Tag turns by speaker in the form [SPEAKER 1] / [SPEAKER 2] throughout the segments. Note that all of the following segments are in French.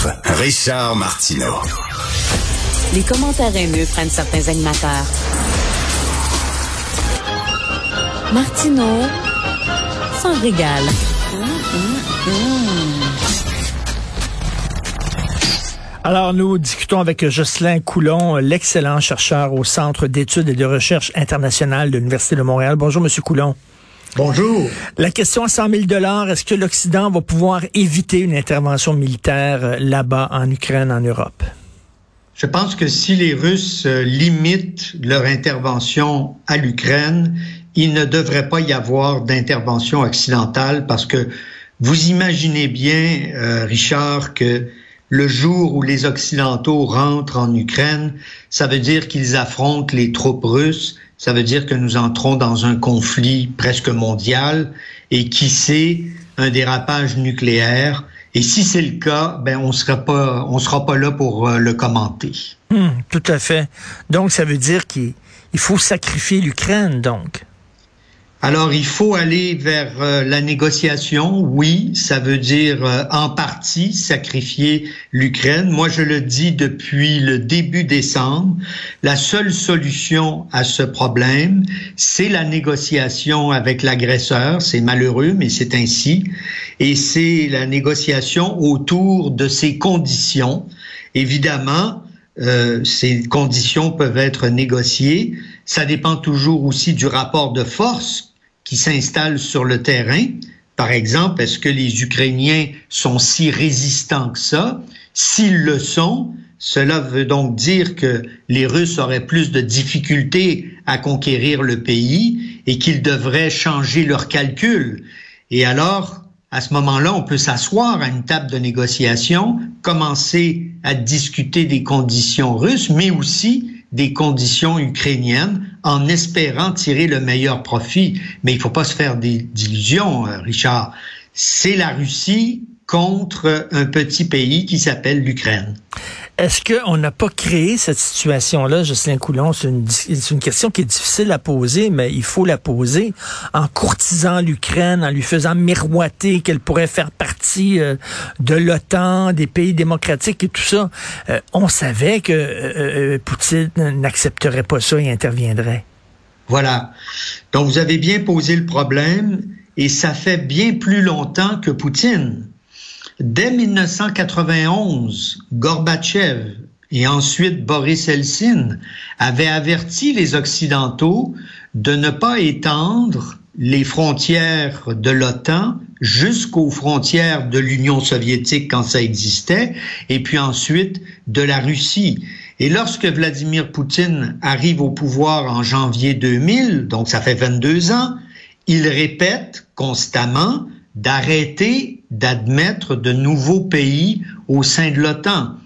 [SPEAKER 1] rencontre. Richard Martineau.
[SPEAKER 2] Les commentaires haineux prennent certains animateurs. Martineau s'en régale.
[SPEAKER 3] Alors, nous discutons avec Jocelyn Coulon, l'excellent chercheur au Centre d'études et de recherche internationale de l'Université de Montréal. Bonjour, Monsieur Coulon.
[SPEAKER 4] Bonjour.
[SPEAKER 3] La question à 100 000 est-ce que l'Occident va pouvoir éviter une intervention militaire euh, là-bas en Ukraine, en Europe?
[SPEAKER 4] Je pense que si les Russes euh, limitent leur intervention à l'Ukraine, il ne devrait pas y avoir d'intervention occidentale parce que vous imaginez bien, euh, Richard, que le jour où les Occidentaux rentrent en Ukraine, ça veut dire qu'ils affrontent les troupes russes, ça veut dire que nous entrons dans un conflit presque mondial et qui sait un dérapage nucléaire. Et si c'est le cas, ben on sera pas, on sera pas là pour euh, le commenter.
[SPEAKER 3] Hmm, tout à fait. Donc ça veut dire qu'il faut sacrifier l'Ukraine, donc.
[SPEAKER 4] Alors, il faut aller vers euh, la négociation. Oui, ça veut dire euh, en partie sacrifier l'Ukraine. Moi, je le dis depuis le début décembre. La seule solution à ce problème, c'est la négociation avec l'agresseur. C'est malheureux, mais c'est ainsi. Et c'est la négociation autour de ces conditions. Évidemment, euh, ces conditions peuvent être négociées. Ça dépend toujours aussi du rapport de force qui s'installent sur le terrain. Par exemple, est-ce que les Ukrainiens sont si résistants que ça? S'ils le sont, cela veut donc dire que les Russes auraient plus de difficultés à conquérir le pays et qu'ils devraient changer leurs calculs. Et alors, à ce moment-là, on peut s'asseoir à une table de négociation, commencer à discuter des conditions russes, mais aussi des conditions ukrainiennes en espérant tirer le meilleur profit. Mais il faut pas se faire d'illusions, euh, Richard. C'est la Russie contre un petit pays qui s'appelle l'Ukraine.
[SPEAKER 3] Est-ce qu'on n'a pas créé cette situation-là, Jocelyn Coulon? C'est une, une, question qui est difficile à poser, mais il faut la poser en courtisant l'Ukraine, en lui faisant miroiter qu'elle pourrait faire partie euh, de l'OTAN, des pays démocratiques et tout ça. Euh, on savait que euh, Poutine n'accepterait pas ça et interviendrait.
[SPEAKER 4] Voilà. Donc vous avez bien posé le problème et ça fait bien plus longtemps que Poutine. Dès 1991, Gorbatchev et ensuite Boris Eltsine avaient averti les Occidentaux de ne pas étendre les frontières de l'OTAN jusqu'aux frontières de l'Union soviétique quand ça existait, et puis ensuite de la Russie. Et lorsque Vladimir Poutine arrive au pouvoir en janvier 2000, donc ça fait 22 ans, il répète constamment d'arrêter d'admettre de nouveaux pays au sein de l'OTAN.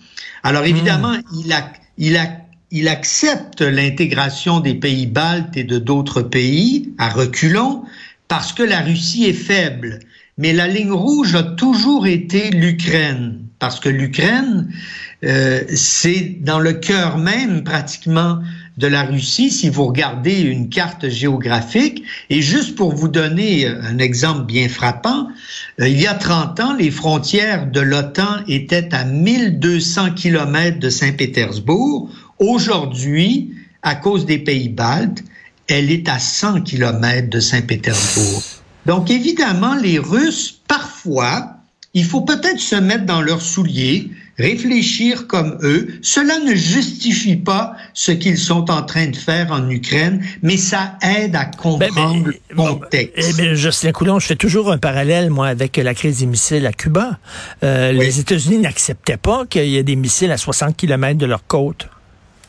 [SPEAKER 4] Alors évidemment, hmm. il, a, il, a, il accepte l'intégration des pays baltes et de d'autres pays à reculons parce que la Russie est faible. Mais la ligne rouge a toujours été l'Ukraine, parce que l'Ukraine, euh, c'est dans le cœur même pratiquement de la Russie si vous regardez une carte géographique. Et juste pour vous donner un exemple bien frappant, euh, il y a 30 ans, les frontières de l'OTAN étaient à 1200 kilomètres de Saint-Pétersbourg. Aujourd'hui, à cause des pays baltes, elle est à 100 kilomètres de Saint-Pétersbourg. Donc évidemment, les Russes, parfois, il faut peut-être se mettre dans leurs souliers, réfléchir comme eux. Cela ne justifie pas ce qu'ils sont en train de faire en Ukraine, mais ça aide à ben, comprendre le contexte.
[SPEAKER 3] Eh bien, Justin Coulon, je fais toujours un parallèle, moi, avec la crise des missiles à Cuba. Euh, Les États-Unis n'acceptaient pas qu'il y ait des missiles à 60 km de leur côte.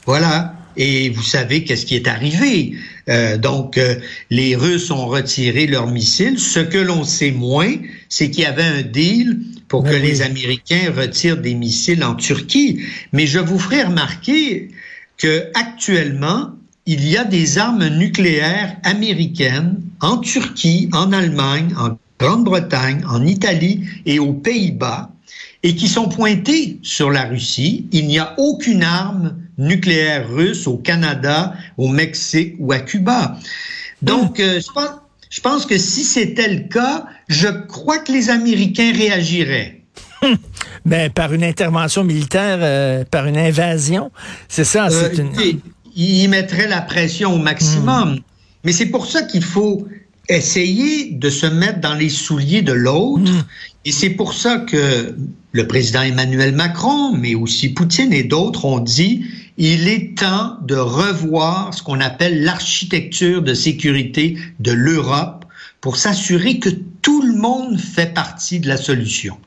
[SPEAKER 4] Voilà. Et vous savez qu'est-ce qui est arrivé. Euh, donc, euh, les Russes ont retiré leurs missiles. Ce que l'on sait moins, c'est qu'il y avait un deal pour ben que les Américains retirent des missiles en Turquie. Mais je vous ferai remarquer que actuellement, il y a des armes nucléaires américaines en Turquie, en Allemagne, en Grande-Bretagne, en Italie et aux Pays-Bas et qui sont pointées sur la Russie. Il n'y a aucune arme nucléaire russe au Canada, au Mexique ou à Cuba. Donc, euh, je, pense, je pense que si c'était le cas, je crois que les Américains réagiraient.
[SPEAKER 3] Ben, par une intervention militaire, euh, par une invasion, c'est ça.
[SPEAKER 4] Euh,
[SPEAKER 3] une...
[SPEAKER 4] Il mettrait la pression au maximum. Hmm. Mais c'est pour ça qu'il faut essayer de se mettre dans les souliers de l'autre. Hmm. Et c'est pour ça que le président Emmanuel Macron, mais aussi Poutine et d'autres ont dit il est temps de revoir ce qu'on appelle l'architecture de sécurité de l'Europe pour s'assurer que tout le monde fait partie de la solution.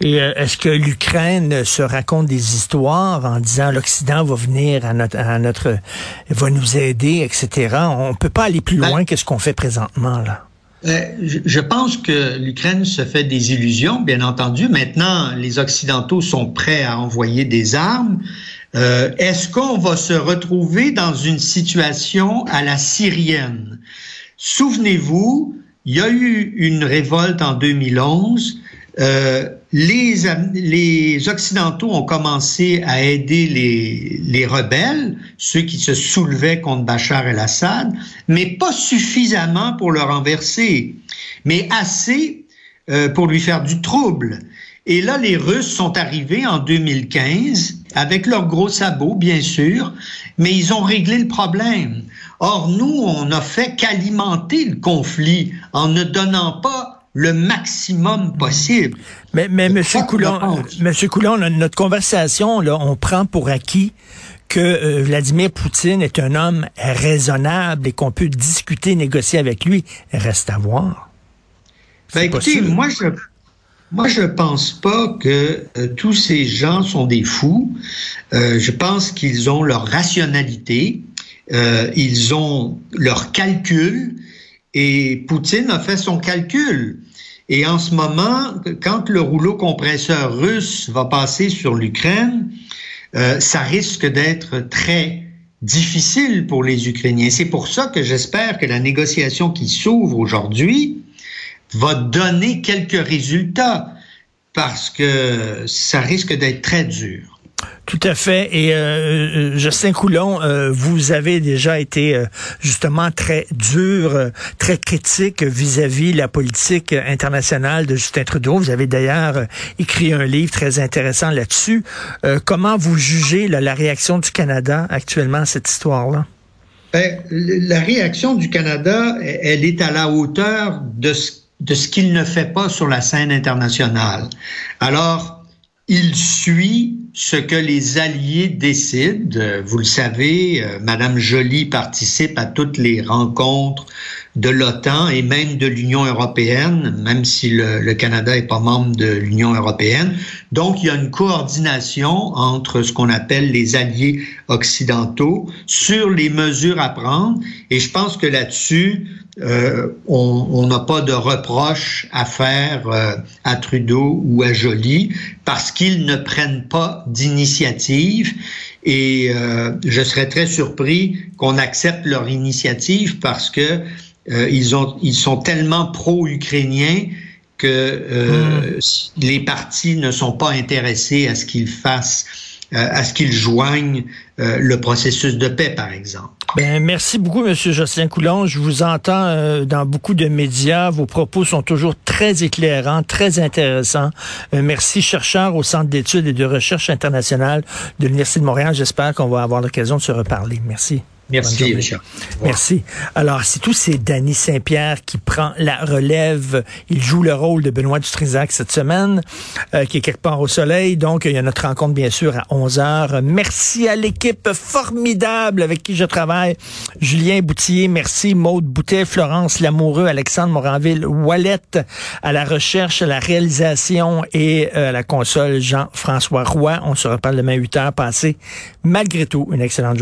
[SPEAKER 3] Et euh, est-ce que l'Ukraine se raconte des histoires en disant l'Occident va venir à notre, à notre, va nous aider, etc. On peut pas aller plus ben loin que ce qu'on fait présentement là.
[SPEAKER 4] Euh, je pense que l'Ukraine se fait des illusions, bien entendu. Maintenant, les Occidentaux sont prêts à envoyer des armes. Euh, Est-ce qu'on va se retrouver dans une situation à la syrienne? Souvenez-vous, il y a eu une révolte en 2011. Euh, les, les Occidentaux ont commencé à aider les, les rebelles, ceux qui se soulevaient contre Bachar el-Assad, mais pas suffisamment pour le renverser, mais assez euh, pour lui faire du trouble. Et là, les Russes sont arrivés en 2015 avec leurs gros sabots, bien sûr, mais ils ont réglé le problème. Or, nous, on n'a fait qu'alimenter le conflit en ne donnant pas le maximum possible.
[SPEAKER 3] Mais, mais Monsieur Coulon, Monsieur Coulon, notre conversation, là, on prend pour acquis que euh, Vladimir Poutine est un homme raisonnable et qu'on peut discuter, négocier avec lui. Reste à voir.
[SPEAKER 4] Ben, écoutez, moi je moi je pense pas que euh, tous ces gens sont des fous. Euh, je pense qu'ils ont leur rationalité, ils ont leur calcul et Poutine a fait son calcul. Et en ce moment, quand le rouleau compresseur russe va passer sur l'Ukraine, euh, ça risque d'être très difficile pour les Ukrainiens. C'est pour ça que j'espère que la négociation qui s'ouvre aujourd'hui va donner quelques résultats, parce que ça risque d'être très dur.
[SPEAKER 3] Tout à fait. Et euh, euh, Justin Coulon, euh, vous avez déjà été justement très dur, très critique vis-à-vis la politique internationale de Justin Trudeau. Vous avez d'ailleurs écrit un livre très intéressant là-dessus. comment vous jugez la réaction du Canada actuellement à cette histoire-là?
[SPEAKER 4] Ben, la réaction du Canada, elle est à la hauteur de ce, de ce qu'il ne fait pas sur la scène internationale. Alors, il suit ce que les alliés décident. Vous le savez, euh, Madame Joly participe à toutes les rencontres de l'OTAN et même de l'Union européenne, même si le, Canada est pas membre de l'Union européenne. Donc, il y a une coordination entre ce qu'on appelle les alliés occidentaux sur les mesures à prendre. Et je pense que là-dessus, euh, on n'a pas de reproche à faire euh, à Trudeau ou à Joly parce qu'ils ne prennent pas d'initiative. Et euh, je serais très surpris qu'on accepte leur initiative parce que euh, ils, ont, ils sont tellement pro-ukrainiens que euh, hmm. les partis ne sont pas intéressés à ce qu'ils fassent, euh, à ce qu'ils joignent le processus de paix, par exemple.
[SPEAKER 3] Ben, merci beaucoup, Monsieur Jocelyn Coulon. Je vous entends dans beaucoup de médias. Vos propos sont toujours très éclairants, très intéressants. merci, chercheur au Centre d'études et de recherche internationale de l'Université de Montréal. J'espère qu'on va avoir l'occasion de se reparler. Merci.
[SPEAKER 4] Merci, Richard.
[SPEAKER 3] Merci. Alors, c'est tout, c'est Danny Saint-Pierre qui prend la relève. Il joue le rôle de Benoît Dutrisac cette semaine, euh, qui est quelque part au soleil. Donc, il y a notre rencontre, bien sûr, à 11 heures. Merci à l'équipe formidable avec qui je travaille. Julien Boutier, merci. Maude Boutet, Florence Lamoureux, Alexandre Moranville, Wallet, à la recherche, à la réalisation et euh, à la console Jean-François Roy. On se reparle demain 8 heures passées. Malgré tout, une excellente journée.